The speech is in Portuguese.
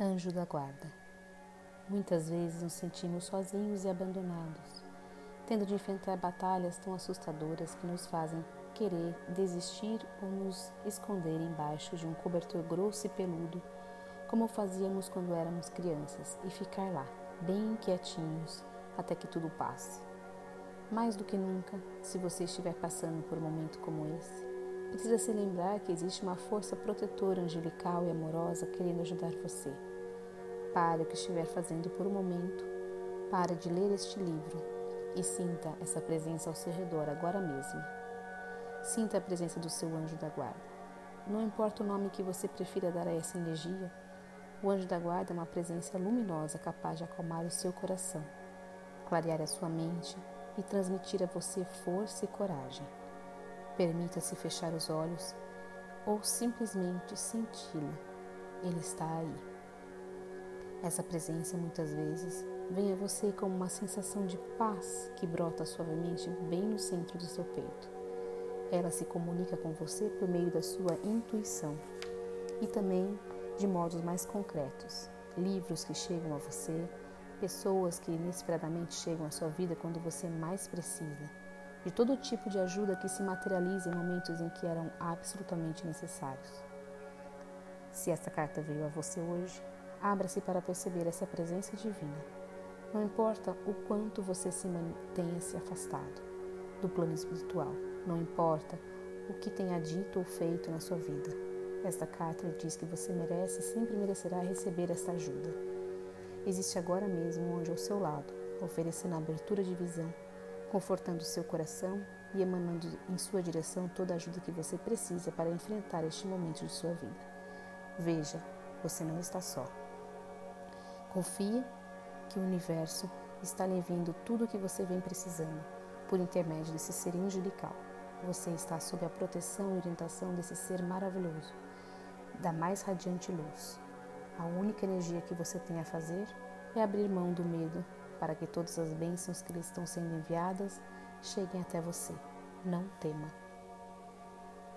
Anjo da guarda. Muitas vezes nos sentimos sozinhos e abandonados, tendo de enfrentar batalhas tão assustadoras que nos fazem querer desistir ou nos esconder embaixo de um cobertor grosso e peludo, como fazíamos quando éramos crianças, e ficar lá, bem quietinhos, até que tudo passe. Mais do que nunca, se você estiver passando por um momento como esse, precisa se lembrar que existe uma força protetora angelical e amorosa querendo ajudar você. Pare o que estiver fazendo por um momento, pare de ler este livro e sinta essa presença ao seu redor agora mesmo. Sinta a presença do seu anjo da guarda. Não importa o nome que você prefira dar a essa energia, o anjo da guarda é uma presença luminosa capaz de acalmar o seu coração, clarear a sua mente e transmitir a você força e coragem. Permita-se fechar os olhos ou simplesmente senti-lo. Ele está aí. Essa presença muitas vezes vem a você como uma sensação de paz que brota suavemente bem no centro do seu peito. Ela se comunica com você por meio da sua intuição e também de modos mais concretos. Livros que chegam a você, pessoas que inesperadamente chegam à sua vida quando você mais precisa de todo tipo de ajuda que se materializa em momentos em que eram absolutamente necessários. Se esta carta veio a você hoje, abra-se para perceber essa presença divina. Não importa o quanto você se mantenha se afastado do plano espiritual, não importa o que tenha dito ou feito na sua vida. Esta carta diz que você merece e sempre merecerá receber esta ajuda. Existe agora mesmo um anjo ao seu lado, oferecendo abertura de visão confortando seu coração e emanando em sua direção toda a ajuda que você precisa para enfrentar este momento de sua vida. Veja, você não está só. Confie que o universo está lhe enviando tudo o que você vem precisando por intermédio desse ser angelical. Você está sob a proteção e orientação desse ser maravilhoso, da mais radiante luz. A única energia que você tem a fazer é abrir mão do medo para que todas as bênçãos que lhe estão sendo enviadas cheguem até você. Não tema.